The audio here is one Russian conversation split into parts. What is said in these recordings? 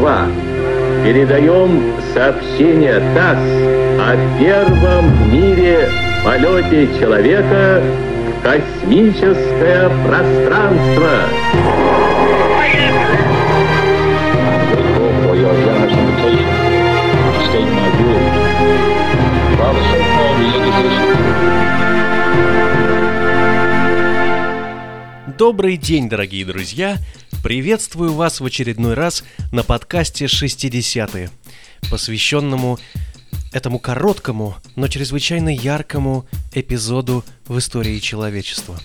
Москва. Передаем сообщение ТАСС о первом в мире полете человека в космическое пространство. Добрый день, дорогие друзья! Приветствую вас в очередной раз на подкасте «60-е», посвященному этому короткому, но чрезвычайно яркому эпизоду в истории человечества.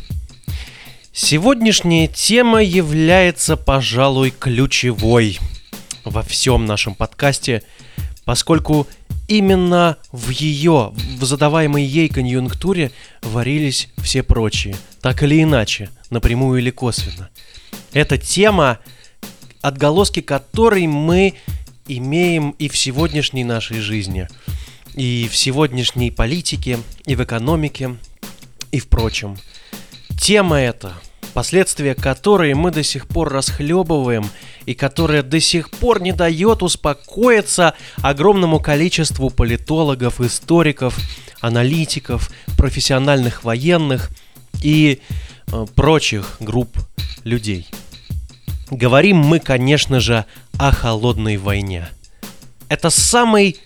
Сегодняшняя тема является, пожалуй, ключевой во всем нашем подкасте, поскольку именно в ее, в задаваемой ей конъюнктуре варились все прочие, так или иначе, напрямую или косвенно. Эта тема, отголоски которой мы имеем и в сегодняшней нашей жизни, и в сегодняшней политике, и в экономике, и в прочем. Тема эта, последствия которой мы до сих пор расхлебываем и которая до сих пор не дает успокоиться огромному количеству политологов, историков, аналитиков, профессиональных военных и э, прочих групп людей. Говорим мы, конечно же, о холодной войне. Это самый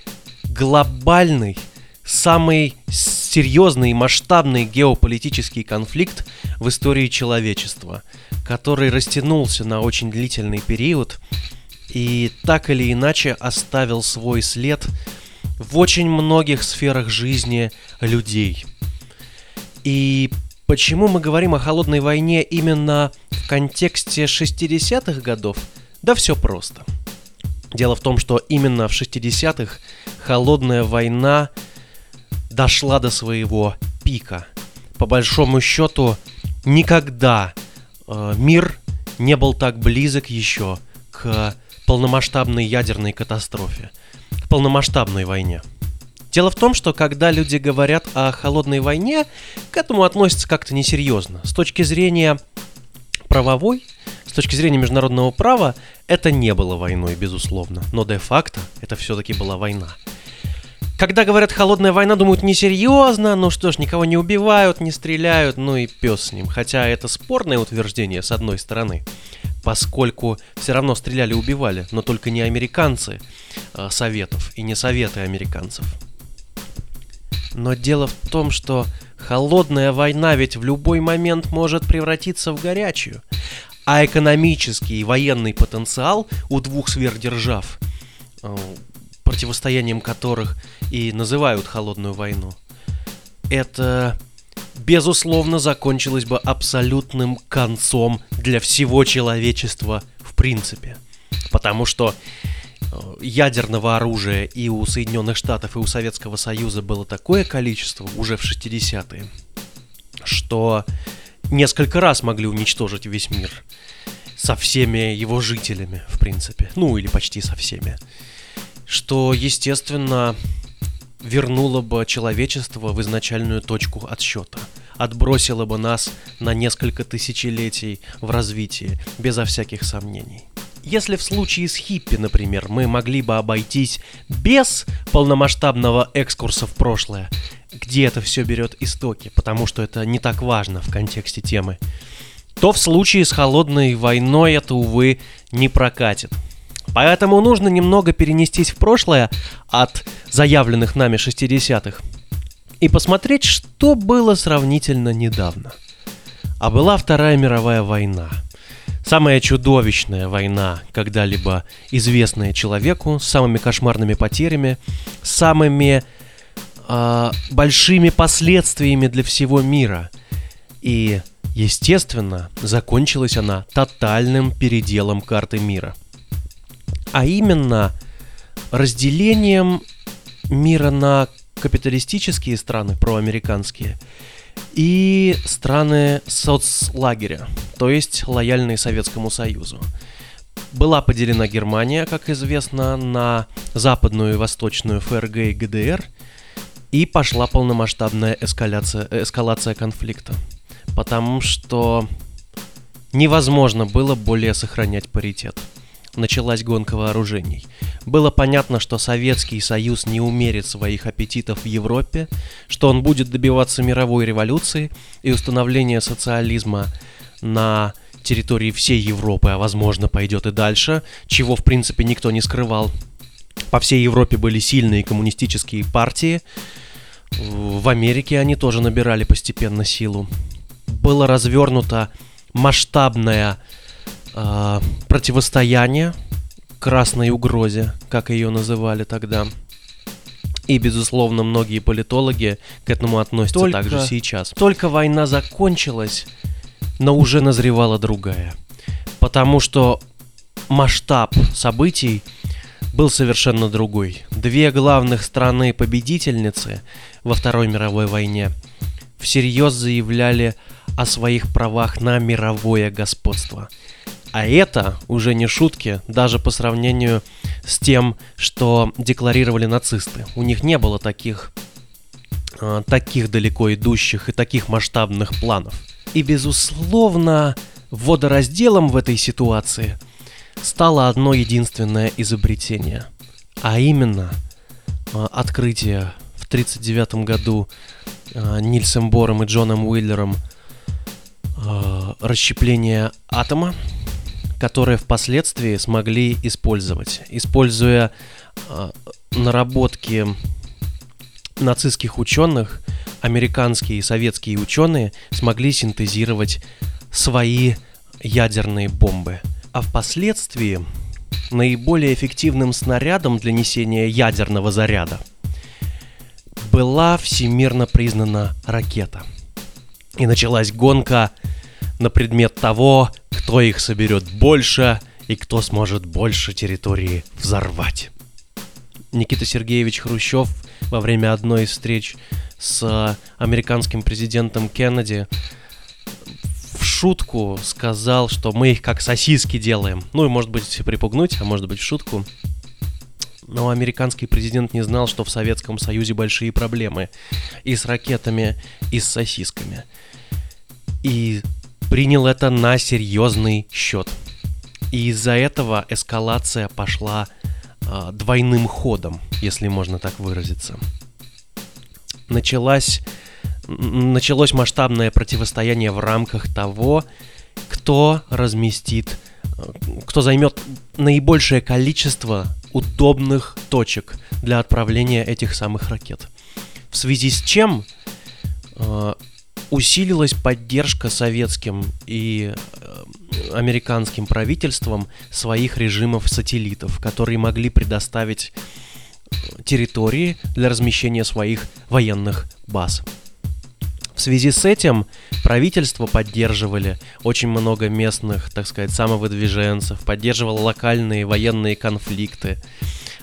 глобальный, самый серьезный и масштабный геополитический конфликт в истории человечества, который растянулся на очень длительный период и так или иначе оставил свой след в очень многих сферах жизни людей. И почему мы говорим о холодной войне именно в контексте 60-х годов? Да все просто. Дело в том, что именно в 60-х холодная война дошла до своего пика. По большому счету, никогда э, мир не был так близок еще к полномасштабной ядерной катастрофе, к полномасштабной войне. Дело в том, что когда люди говорят о холодной войне, к этому относятся как-то несерьезно. С точки зрения правовой, с точки зрения международного права, это не было войной, безусловно. Но де-факто это все-таки была война. Когда говорят «холодная война», думают несерьезно, ну что ж, никого не убивают, не стреляют, ну и пес с ним. Хотя это спорное утверждение с одной стороны, поскольку все равно стреляли и убивали, но только не американцы э, советов и не советы американцев. Но дело в том, что холодная война ведь в любой момент может превратиться в горячую. А экономический и военный потенциал у двух сверхдержав э, противостоянием которых и называют холодную войну, это безусловно закончилось бы абсолютным концом для всего человечества в принципе. Потому что ядерного оружия и у Соединенных Штатов, и у Советского Союза было такое количество уже в 60-е, что несколько раз могли уничтожить весь мир со всеми его жителями, в принципе. Ну, или почти со всеми что, естественно, вернуло бы человечество в изначальную точку отсчета, отбросило бы нас на несколько тысячелетий в развитии, безо всяких сомнений. Если в случае с хиппи, например, мы могли бы обойтись без полномасштабного экскурса в прошлое, где это все берет истоки, потому что это не так важно в контексте темы, то в случае с холодной войной это, увы, не прокатит. Поэтому нужно немного перенестись в прошлое от заявленных нами 60-х и посмотреть, что было сравнительно недавно. А была Вторая мировая война. Самая чудовищная война, когда-либо известная человеку, с самыми кошмарными потерями, самыми э, большими последствиями для всего мира. И, естественно, закончилась она тотальным переделом карты мира – а именно разделением мира на капиталистические страны, проамериканские, и страны соцлагеря, то есть лояльные Советскому Союзу. Была поделена Германия, как известно, на западную и восточную ФРГ и ГДР, и пошла полномасштабная эскаляция, эскалация конфликта. Потому что невозможно было более сохранять паритет. Началась гонка вооружений. Было понятно, что Советский Союз не умерит своих аппетитов в Европе, что он будет добиваться мировой революции и установления социализма на территории всей Европы, а возможно пойдет и дальше, чего в принципе никто не скрывал. По всей Европе были сильные коммунистические партии, в Америке они тоже набирали постепенно силу. Было развернуто масштабное э, противостояние красной угрозе, как ее называли тогда. И, безусловно, многие политологи к этому относятся только, также сейчас. Только война закончилась, но уже назревала другая. Потому что масштаб событий был совершенно другой. Две главных страны-победительницы во Второй мировой войне всерьез заявляли о своих правах на мировое господство. А это уже не шутки, даже по сравнению с тем, что декларировали нацисты. У них не было таких, э, таких далеко идущих и таких масштабных планов. И, безусловно, водоразделом в этой ситуации стало одно единственное изобретение. А именно, э, открытие в 1939 году э, Нильсом Бором и Джоном Уиллером расщепления атома, которые впоследствии смогли использовать, используя э, наработки нацистских ученых, американские и советские ученые смогли синтезировать свои ядерные бомбы. А впоследствии наиболее эффективным снарядом для несения ядерного заряда была всемирно признана ракета. И началась гонка на предмет того, кто их соберет больше и кто сможет больше территории взорвать. Никита Сергеевич Хрущев во время одной из встреч с американским президентом Кеннеди в шутку сказал, что мы их как сосиски делаем. Ну и может быть припугнуть, а может быть в шутку. Но американский президент не знал, что в Советском Союзе большие проблемы и с ракетами, и с сосисками. И принял это на серьезный счет. И из-за этого эскалация пошла э, двойным ходом, если можно так выразиться. Началась, началось масштабное противостояние в рамках того, кто разместит, э, кто займет наибольшее количество удобных точек для отправления этих самых ракет. В связи с чем э, усилилась поддержка советским и э, американским правительством своих режимов сателлитов, которые могли предоставить э, территории для размещения своих военных баз. В связи с этим правительство поддерживали очень много местных, так сказать, самовыдвиженцев, поддерживало локальные военные конфликты.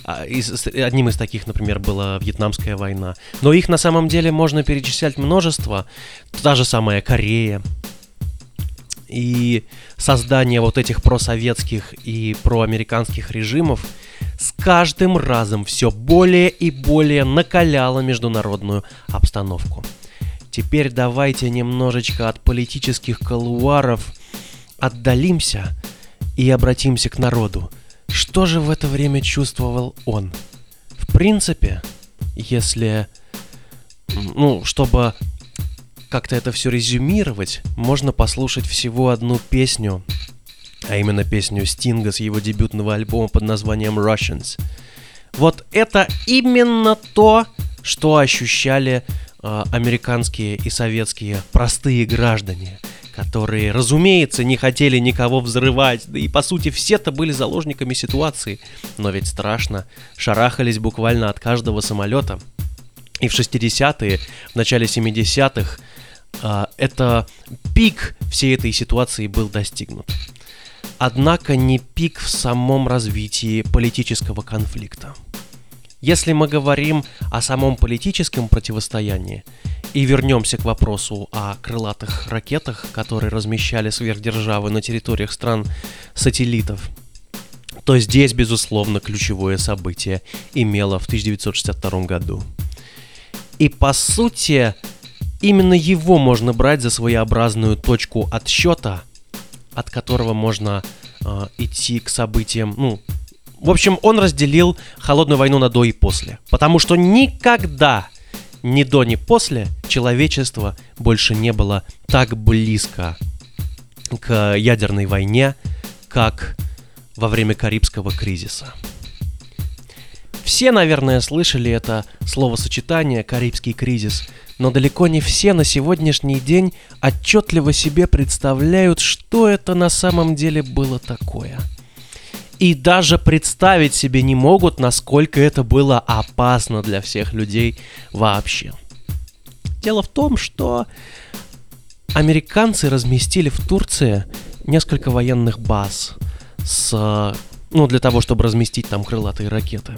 А, одним из таких, например, была Вьетнамская война. Но их на самом деле можно перечислять множество. Та же самая Корея. И создание вот этих просоветских и проамериканских режимов с каждым разом все более и более накаляло международную обстановку. Теперь давайте немножечко от политических колуаров отдалимся и обратимся к народу. Что же в это время чувствовал он? В принципе, если... Ну, чтобы как-то это все резюмировать, можно послушать всего одну песню, а именно песню Стинга с его дебютного альбома под названием Russians. Вот это именно то, что ощущали э, американские и советские простые граждане – которые, разумеется, не хотели никого взрывать, да и по сути все-то были заложниками ситуации. Но ведь страшно, шарахались буквально от каждого самолета. И в 60-е, в начале 70-х, а, это пик всей этой ситуации был достигнут. Однако не пик в самом развитии политического конфликта. Если мы говорим о самом политическом противостоянии, и вернемся к вопросу о крылатых ракетах, которые размещали сверхдержавы на территориях стран-сателлитов, то здесь, безусловно, ключевое событие имело в 1962 году. И по сути, именно его можно брать за своеобразную точку отсчета, от которого можно э, идти к событиям. Ну, в общем, он разделил холодную войну на до и после. Потому что никогда ни до, ни после человечество больше не было так близко к ядерной войне, как во время Карибского кризиса. Все, наверное, слышали это словосочетание «Карибский кризис», но далеко не все на сегодняшний день отчетливо себе представляют, что это на самом деле было такое. И даже представить себе не могут, насколько это было опасно для всех людей вообще. Дело в том, что американцы разместили в Турции несколько военных баз с, ну, для того, чтобы разместить там крылатые ракеты.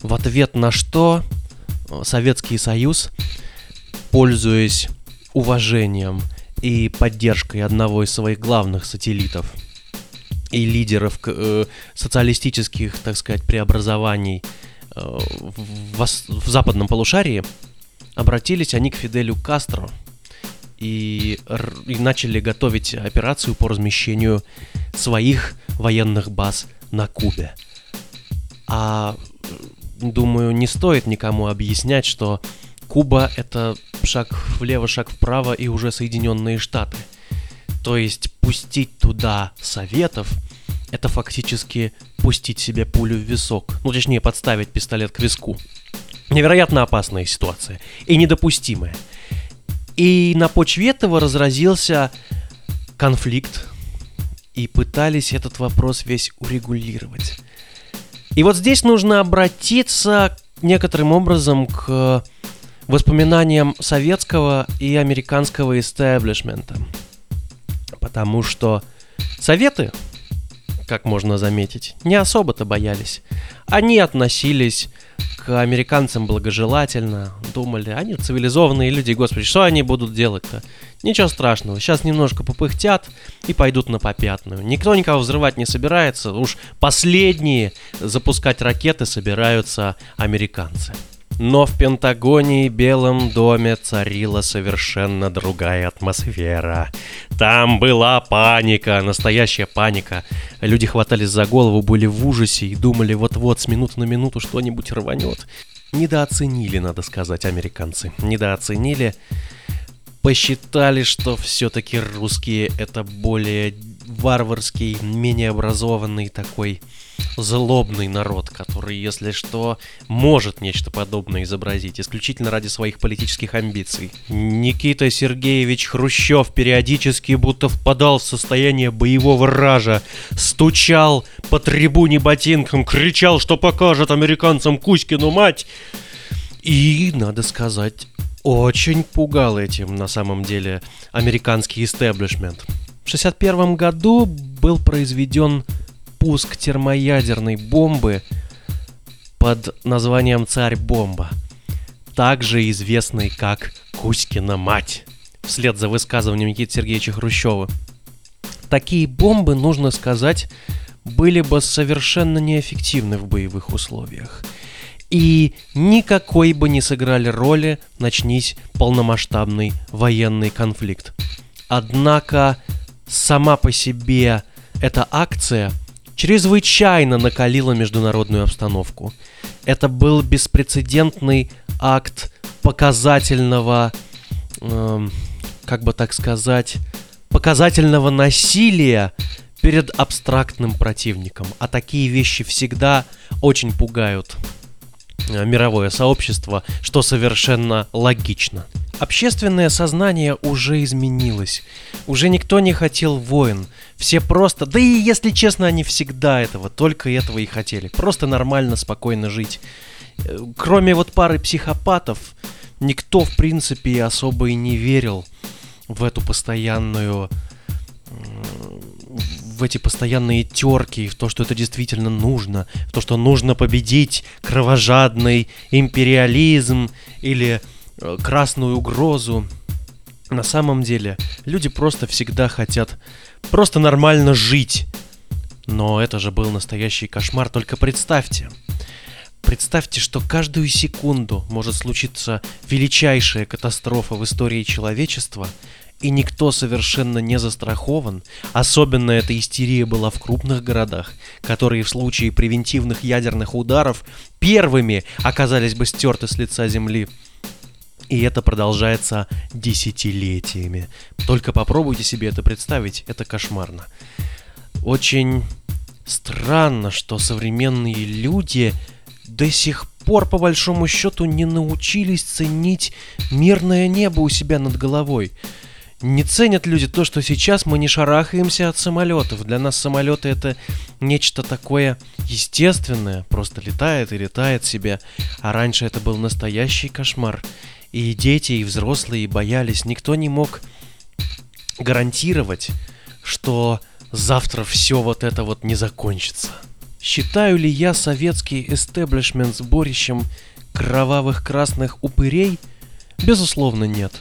В ответ на что э, Советский Союз, пользуясь уважением и поддержкой одного из своих главных сателлитов и лидеров э, социалистических, так сказать, преобразований э, в, в западном полушарии, обратились они к Фиделю Кастро и, и начали готовить операцию по размещению своих военных баз на Кубе. А думаю, не стоит никому объяснять, что Куба это шаг влево, шаг вправо и уже Соединенные Штаты. То есть пустить туда советов это фактически пустить себе пулю в висок. Ну, точнее, подставить пистолет к виску. Невероятно опасная ситуация и недопустимая. И на почве этого разразился конфликт, и пытались этот вопрос весь урегулировать. И вот здесь нужно обратиться некоторым образом к воспоминаниям советского и американского истеблишмента. Потому что советы, как можно заметить, не особо-то боялись. Они относились к американцам благожелательно, думали, они цивилизованные люди, господи, что они будут делать-то? Ничего страшного, сейчас немножко попыхтят и пойдут на попятную. Никто никого взрывать не собирается, уж последние запускать ракеты собираются американцы. Но в Пентагоне и Белом доме царила совершенно другая атмосфера. Там была паника, настоящая паника. Люди хватались за голову, были в ужасе и думали, вот-вот с минуты на минуту что-нибудь рванет. Недооценили, надо сказать, американцы. Недооценили. Посчитали, что все-таки русские это более варварский, менее образованный такой злобный народ, который, если что, может нечто подобное изобразить, исключительно ради своих политических амбиций. Никита Сергеевич Хрущев периодически будто впадал в состояние боевого ража, стучал по трибуне ботинком, кричал, что покажет американцам Кузькину мать. И, надо сказать, очень пугал этим на самом деле американский истеблишмент. В 1961 году был произведен пуск термоядерной бомбы под названием «Царь-бомба», также известный как «Кузькина мать», вслед за высказыванием Никиты Сергеевича Хрущева. Такие бомбы, нужно сказать, были бы совершенно неэффективны в боевых условиях. И никакой бы не сыграли роли, начнись полномасштабный военный конфликт. Однако сама по себе эта акция – чрезвычайно накалила международную обстановку. Это был беспрецедентный акт показательного, э, как бы так сказать, показательного насилия перед абстрактным противником. А такие вещи всегда очень пугают мировое сообщество, что совершенно логично. Общественное сознание уже изменилось. Уже никто не хотел войн. Все просто, да и если честно, они всегда этого, только этого и хотели. Просто нормально, спокойно жить. Э, кроме вот пары психопатов, никто, в принципе, особо и не верил в эту постоянную в эти постоянные терки, в то, что это действительно нужно, в то, что нужно победить кровожадный империализм или Э, красную угрозу. На самом деле, люди просто всегда хотят просто нормально жить. Но это же был настоящий кошмар, только представьте. Представьте, что каждую секунду может случиться величайшая катастрофа в истории человечества, и никто совершенно не застрахован. Особенно эта истерия была в крупных городах, которые в случае превентивных ядерных ударов первыми оказались бы стерты с лица земли. И это продолжается десятилетиями. Только попробуйте себе это представить, это кошмарно. Очень странно, что современные люди до сих пор, по большому счету, не научились ценить мирное небо у себя над головой. Не ценят люди то, что сейчас мы не шарахаемся от самолетов. Для нас самолеты это нечто такое естественное, просто летает и летает себе. А раньше это был настоящий кошмар. И дети, и взрослые боялись. Никто не мог гарантировать, что завтра все вот это вот не закончится. Считаю ли я советский эстеблишмент сборищем кровавых красных упырей? Безусловно, нет.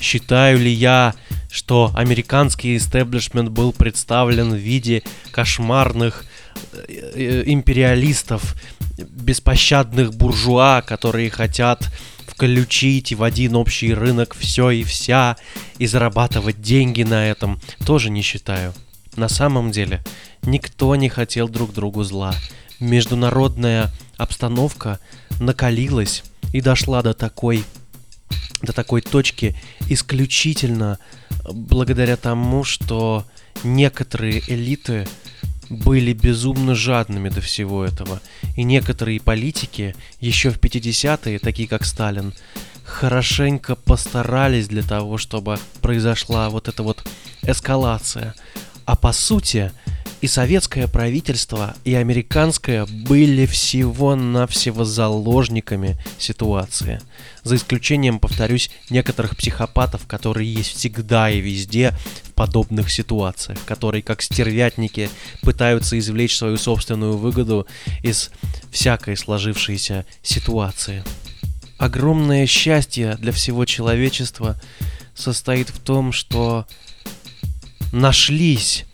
Считаю ли я, что американский эстеблишмент был представлен в виде кошмарных э, э, империалистов, беспощадных буржуа, которые хотят включить в один общий рынок все и вся и зарабатывать деньги на этом, тоже не считаю. На самом деле, никто не хотел друг другу зла. Международная обстановка накалилась и дошла до такой до такой точки исключительно благодаря тому, что некоторые элиты были безумно жадными до всего этого. И некоторые политики еще в 50-е, такие как Сталин, хорошенько постарались для того, чтобы произошла вот эта вот эскалация. А по сути, и советское правительство, и американское были всего-навсего заложниками ситуации. За исключением, повторюсь, некоторых психопатов, которые есть всегда и везде в подобных ситуациях, которые как стервятники пытаются извлечь свою собственную выгоду из всякой сложившейся ситуации. Огромное счастье для всего человечества состоит в том, что нашлись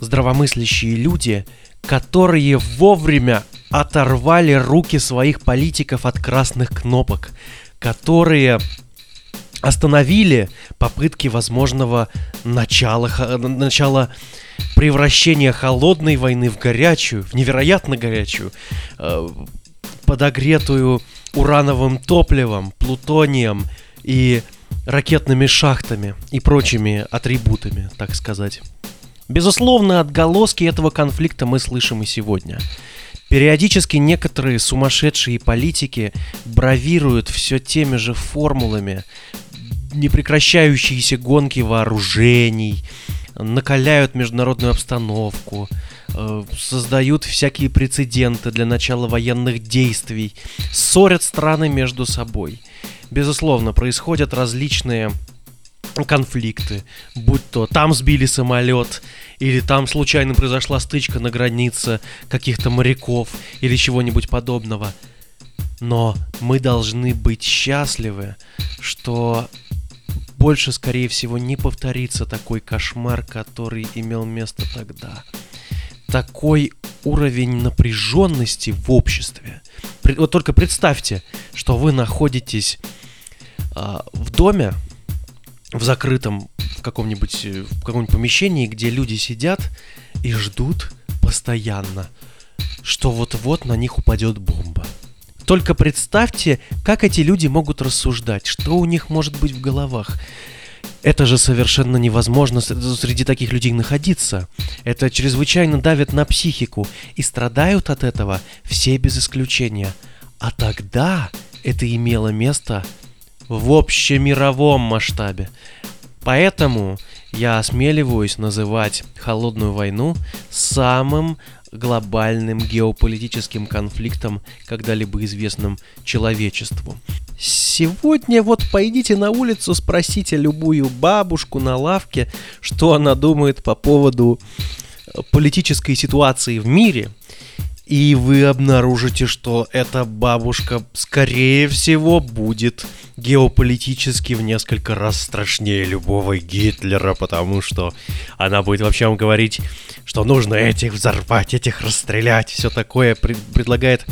здравомыслящие люди, которые вовремя оторвали руки своих политиков от красных кнопок, которые остановили попытки возможного начала, начала превращения холодной войны в горячую, в невероятно горячую, э, подогретую урановым топливом, плутонием и ракетными шахтами и прочими атрибутами, так сказать. Безусловно, отголоски этого конфликта мы слышим и сегодня. Периодически некоторые сумасшедшие политики бравируют все теми же формулами, непрекращающиеся гонки вооружений, накаляют международную обстановку, э, создают всякие прецеденты для начала военных действий, ссорят страны между собой. Безусловно, происходят различные конфликты, будь то там сбили самолет, или там случайно произошла стычка на границе каких-то моряков, или чего-нибудь подобного. Но мы должны быть счастливы, что больше, скорее всего, не повторится такой кошмар, который имел место тогда. Такой уровень напряженности в обществе. Вот только представьте, что вы находитесь э, в доме, в закрытом каком-нибудь э, в каком-нибудь помещении, где люди сидят и ждут постоянно, что вот-вот на них упадет бомба. Только представьте, как эти люди могут рассуждать, что у них может быть в головах. Это же совершенно невозможно среди таких людей находиться. Это чрезвычайно давит на психику, и страдают от этого все без исключения. А тогда это имело место в общемировом масштабе. Поэтому я осмеливаюсь называть холодную войну самым глобальным геополитическим конфликтом, когда-либо известным человечеству. Сегодня вот пойдите на улицу, спросите любую бабушку на лавке, что она думает по поводу политической ситуации в мире – и вы обнаружите, что эта бабушка, скорее всего, будет геополитически в несколько раз страшнее любого Гитлера, потому что она будет вообще вам говорить, что нужно этих взорвать, этих расстрелять, все такое, пред, предлагает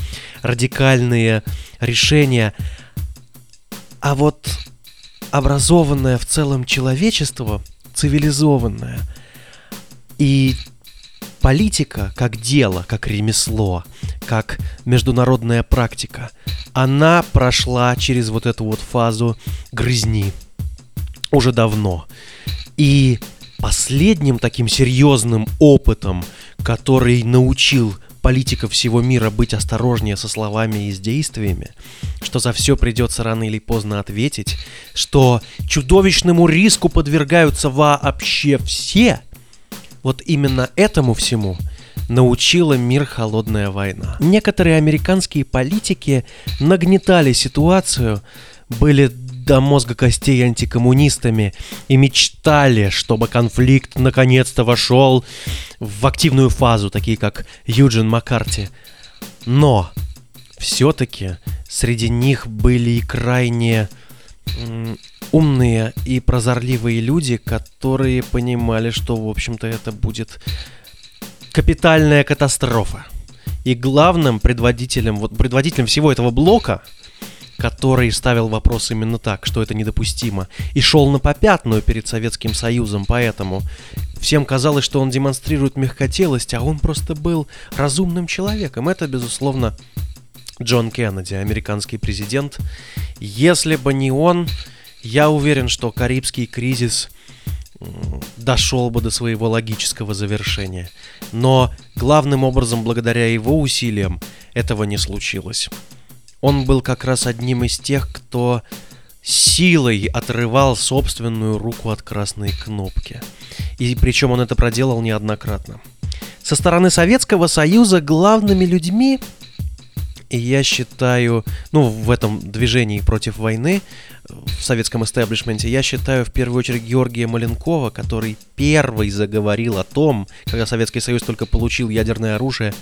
радикальные решения. А вот образованное в целом человечество, цивилизованное, и политика как дело, как ремесло, как международная практика, она прошла через вот эту вот фазу грызни уже давно. И последним таким серьезным опытом, который научил политиков всего мира быть осторожнее со словами и с действиями, что за все придется рано или поздно ответить, что чудовищному риску подвергаются вообще все, вот именно этому всему научила мир холодная война. Некоторые американские политики нагнетали ситуацию, были до мозга костей антикоммунистами и мечтали, чтобы конфликт наконец-то вошел в активную фазу, такие как Юджин Маккарти. Но все-таки среди них были и крайне умные и прозорливые люди, которые понимали, что, в общем-то, это будет капитальная катастрофа. И главным предводителем, вот предводителем всего этого блока который ставил вопрос именно так, что это недопустимо, и шел на попятную перед Советским Союзом, поэтому всем казалось, что он демонстрирует мягкотелость, а он просто был разумным человеком. Это, безусловно, Джон Кеннеди, американский президент. Если бы не он, я уверен, что Карибский кризис дошел бы до своего логического завершения. Но главным образом, благодаря его усилиям, этого не случилось он был как раз одним из тех, кто силой отрывал собственную руку от красной кнопки. И причем он это проделал неоднократно. Со стороны Советского Союза главными людьми, и я считаю, ну, в этом движении против войны, в советском истеблишменте, я считаю в первую очередь Георгия Маленкова, который первый заговорил о том, когда Советский Союз только получил ядерное оружие,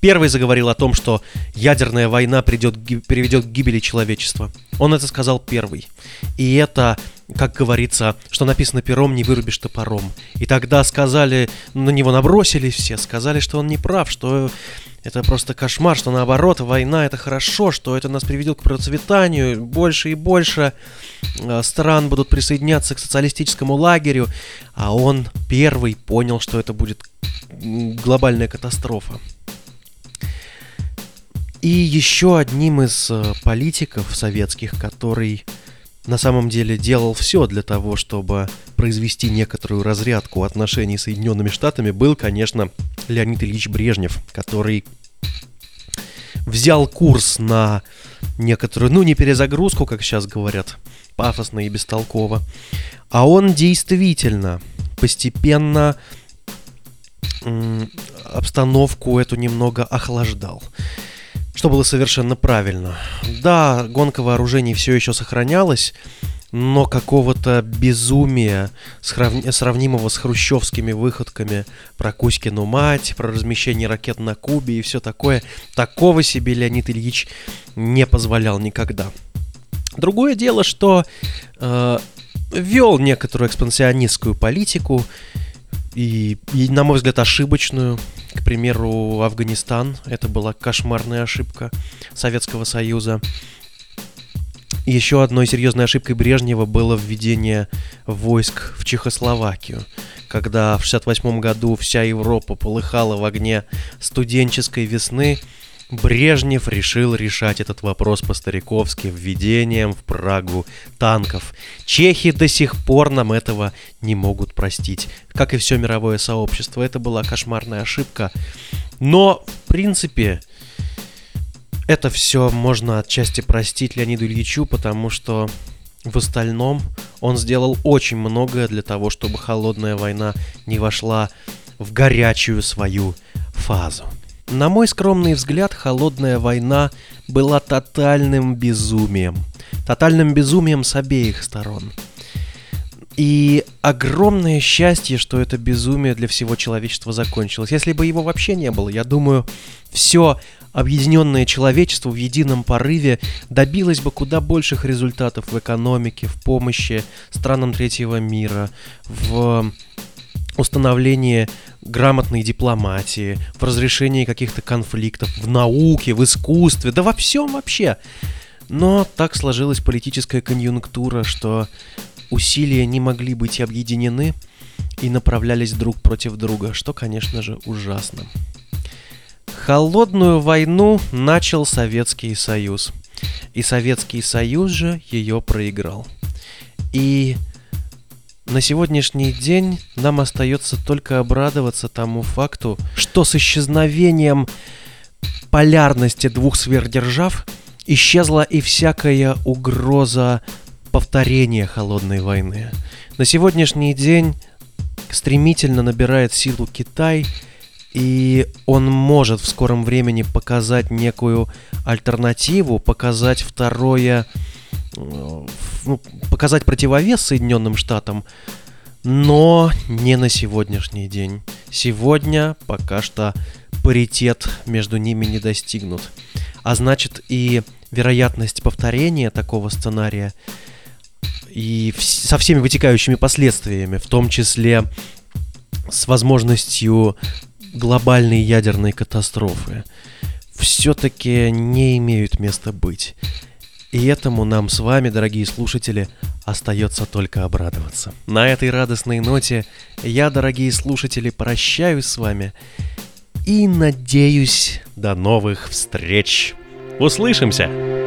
первый заговорил о том, что ядерная война придет, приведет к гибели человечества. Он это сказал первый. И это как говорится, что написано пером, не вырубишь топором. И тогда сказали, на него набросились все, сказали, что он не прав, что это просто кошмар, что наоборот, война это хорошо, что это нас приведет к процветанию, больше и больше э, стран будут присоединяться к социалистическому лагерю, а он первый понял, что это будет глобальная катастрофа. И еще одним из э, политиков советских, который на самом деле делал все для того, чтобы произвести некоторую разрядку отношений с Соединенными Штатами, был, конечно, Леонид Ильич Брежнев, который взял курс на некоторую, ну не перезагрузку, как сейчас говорят, пафосно и бестолково, а он действительно постепенно обстановку эту немного охлаждал что было совершенно правильно. Да, гонка вооружений все еще сохранялась, но какого-то безумия, сравнимого с хрущевскими выходками про Кузькину мать, про размещение ракет на Кубе и все такое, такого себе Леонид Ильич не позволял никогда. Другое дело, что э, вел некоторую экспансионистскую политику, и, и, на мой взгляд, ошибочную. К примеру, Афганистан. Это была кошмарная ошибка Советского Союза. Еще одной серьезной ошибкой Брежнева было введение войск в Чехословакию, когда в 1968 году вся Европа полыхала в огне студенческой весны, Брежнев решил решать этот вопрос по-стариковски введением в Прагу танков. Чехи до сих пор нам этого не могут простить, как и все мировое сообщество. Это была кошмарная ошибка. Но, в принципе, это все можно отчасти простить Леониду Ильичу, потому что в остальном он сделал очень многое для того, чтобы холодная война не вошла в горячую свою фазу. На мой скромный взгляд, холодная война была тотальным безумием. Тотальным безумием с обеих сторон. И огромное счастье, что это безумие для всего человечества закончилось. Если бы его вообще не было, я думаю, все объединенное человечество в едином порыве добилось бы куда больших результатов в экономике, в помощи странам третьего мира, в установлении грамотной дипломатии, в разрешении каких-то конфликтов, в науке, в искусстве, да во всем вообще. Но так сложилась политическая конъюнктура, что усилия не могли быть объединены и направлялись друг против друга, что, конечно же, ужасно. Холодную войну начал Советский Союз. И Советский Союз же ее проиграл. И на сегодняшний день нам остается только обрадоваться тому факту, что с исчезновением полярности двух сверхдержав исчезла и всякая угроза повторения холодной войны. На сегодняшний день стремительно набирает силу Китай, и он может в скором времени показать некую альтернативу, показать второе, э, ну, показать противовес Соединенным Штатам, но не на сегодняшний день. Сегодня пока что паритет между ними не достигнут. А значит и вероятность повторения такого сценария и со всеми вытекающими последствиями, в том числе с возможностью глобальной ядерной катастрофы, все-таки не имеют места быть. И этому нам с вами, дорогие слушатели, остается только обрадоваться. На этой радостной ноте я, дорогие слушатели, прощаюсь с вами и надеюсь до новых встреч. Услышимся!